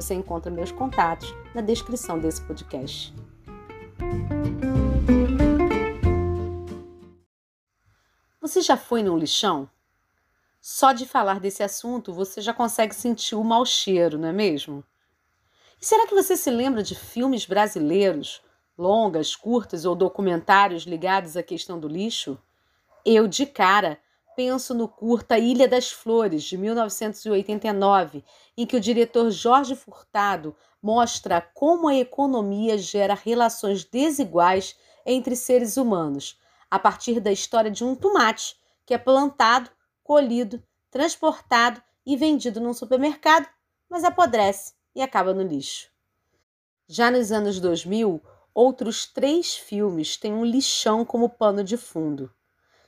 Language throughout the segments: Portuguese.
Você encontra meus contatos na descrição desse podcast. Você já foi num lixão? Só de falar desse assunto você já consegue sentir o mau cheiro, não é mesmo? E será que você se lembra de filmes brasileiros, longas, curtas ou documentários ligados à questão do lixo? Eu, de cara, penso no curta Ilha das Flores, de 1989, em que o diretor Jorge Furtado mostra como a economia gera relações desiguais entre seres humanos, a partir da história de um tomate que é plantado, colhido, transportado e vendido num supermercado, mas apodrece e acaba no lixo. Já nos anos 2000, outros três filmes têm um lixão como pano de fundo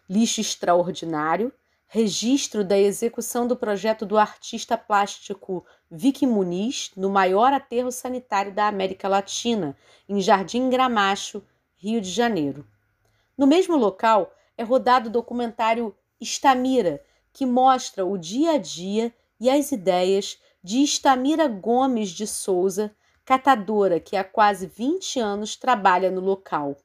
lixo extraordinário, registro da execução do projeto do artista plástico Vicky Muniz no maior aterro sanitário da América Latina, em Jardim Gramacho, Rio de Janeiro. No mesmo local é rodado o documentário Estamira, que mostra o dia a dia e as ideias de Estamira Gomes de Souza, catadora que há quase 20 anos trabalha no local.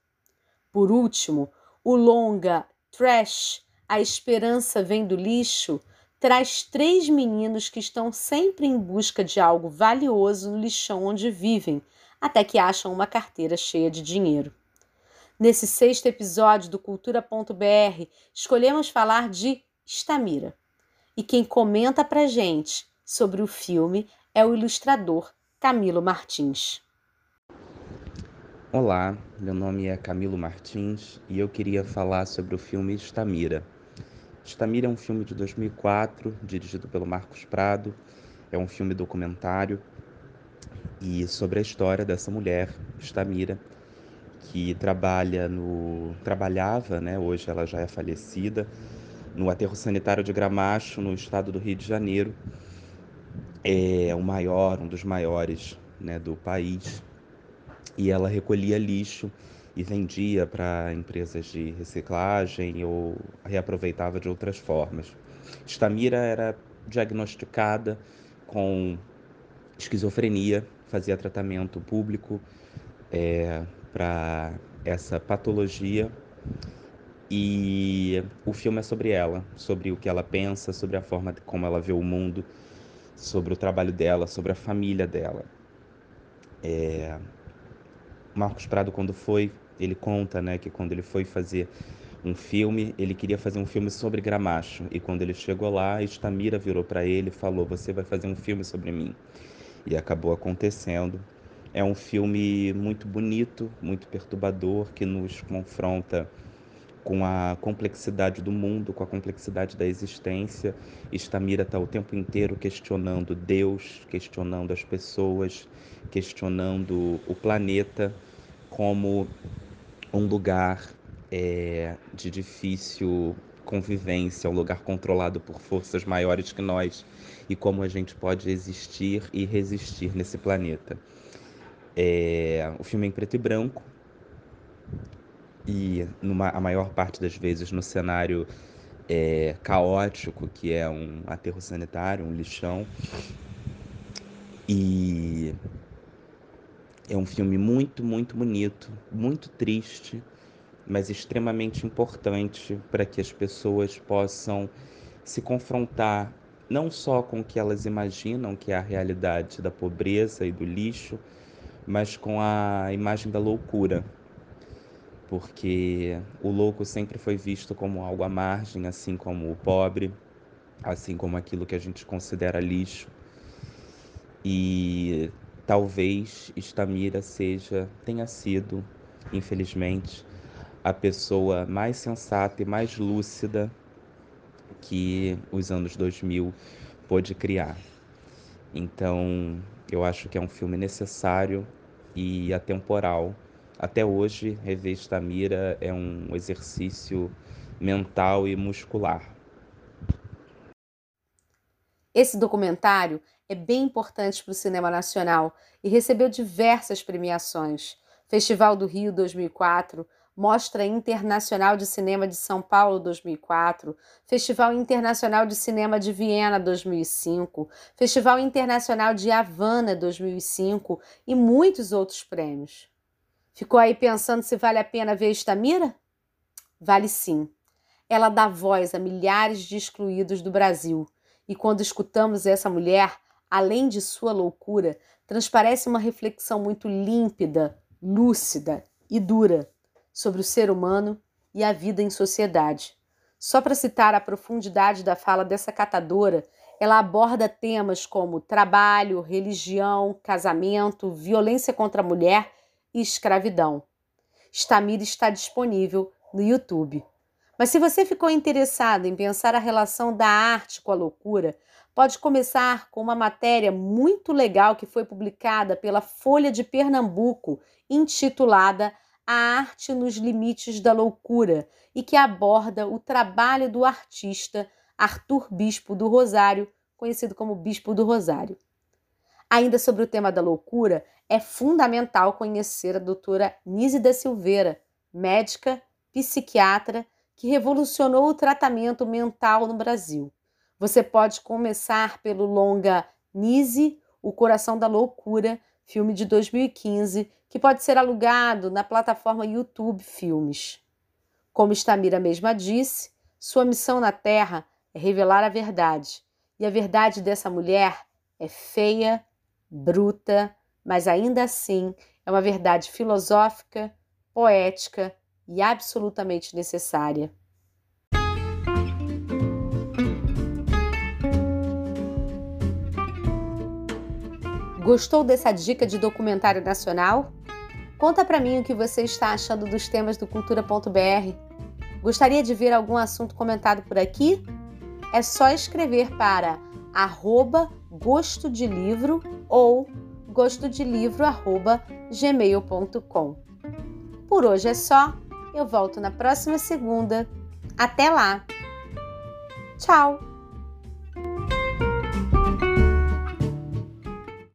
Por último, o longa Trash, A Esperança Vem do Lixo, traz três meninos que estão sempre em busca de algo valioso no lixão onde vivem, até que acham uma carteira cheia de dinheiro. Nesse sexto episódio do Cultura.br, escolhemos falar de Estamira. E quem comenta pra gente sobre o filme é o ilustrador Camilo Martins. Olá, meu nome é Camilo Martins e eu queria falar sobre o filme Estamira. Estamira é um filme de 2004, dirigido pelo Marcos Prado. É um filme documentário e sobre a história dessa mulher, Estamira, que trabalha no trabalhava, né, hoje ela já é falecida, no aterro sanitário de Gramacho, no estado do Rio de Janeiro. É o maior, um dos maiores, né, do país e ela recolhia lixo e vendia para empresas de reciclagem ou reaproveitava de outras formas. Stamira era diagnosticada com esquizofrenia, fazia tratamento público é, para essa patologia e o filme é sobre ela, sobre o que ela pensa, sobre a forma como ela vê o mundo, sobre o trabalho dela, sobre a família dela. É, Marcos Prado, quando foi, ele conta né, que quando ele foi fazer um filme, ele queria fazer um filme sobre Gramacho. E quando ele chegou lá, Estamira virou para ele e falou: Você vai fazer um filme sobre mim. E acabou acontecendo. É um filme muito bonito, muito perturbador, que nos confronta com a complexidade do mundo, com a complexidade da existência. Estamira está o tempo inteiro questionando Deus, questionando as pessoas, questionando o planeta como um lugar é, de difícil convivência, um lugar controlado por forças maiores que nós e como a gente pode existir e resistir nesse planeta. É, o filme é em preto e branco e numa, a maior parte das vezes no cenário é, caótico que é um aterro sanitário, um lixão e é um filme muito, muito bonito, muito triste, mas extremamente importante para que as pessoas possam se confrontar não só com o que elas imaginam que é a realidade da pobreza e do lixo, mas com a imagem da loucura. Porque o louco sempre foi visto como algo à margem, assim como o pobre, assim como aquilo que a gente considera lixo. E Talvez Estamira seja, tenha sido, infelizmente, a pessoa mais sensata e mais lúcida que os anos 2000 pôde criar. Então, Eu acho que é um filme necessário e atemporal. Até hoje, rever Estamira é um exercício mental e muscular. Esse documentário é bem importante para o cinema nacional e recebeu diversas premiações. Festival do Rio 2004, Mostra Internacional de Cinema de São Paulo 2004, Festival Internacional de Cinema de Viena 2005, Festival Internacional de Havana 2005 e muitos outros prêmios. Ficou aí pensando se vale a pena ver Estamira? Vale sim. Ela dá voz a milhares de excluídos do Brasil. E quando escutamos essa mulher, além de sua loucura, transparece uma reflexão muito límpida, lúcida e dura sobre o ser humano e a vida em sociedade. Só para citar a profundidade da fala dessa catadora, ela aborda temas como trabalho, religião, casamento, violência contra a mulher e escravidão. Stamir está disponível no YouTube. Mas se você ficou interessado em pensar a relação da arte com a loucura, pode começar com uma matéria muito legal que foi publicada pela Folha de Pernambuco, intitulada a arte nos limites da loucura e que aborda o trabalho do artista Arthur Bispo do Rosário, conhecido como Bispo do Rosário. Ainda sobre o tema da loucura, é fundamental conhecer a doutora Nise da Silveira, médica, psiquiatra, que revolucionou o tratamento mental no Brasil. Você pode começar pelo longa Nise, O Coração da Loucura, filme de 2015, que pode ser alugado na plataforma YouTube Filmes. Como Stamira mesma disse, sua missão na Terra é revelar a verdade. E a verdade dessa mulher é feia, bruta, mas ainda assim é uma verdade filosófica, poética e absolutamente necessária. Gostou dessa dica de documentário nacional? Conta para mim o que você está achando dos temas do cultura.br. Gostaria de ver algum assunto comentado por aqui? É só escrever para arroba gosto de livro ou gostodelivro@gmail.com. Por hoje é só. Eu volto na próxima segunda. Até lá. Tchau.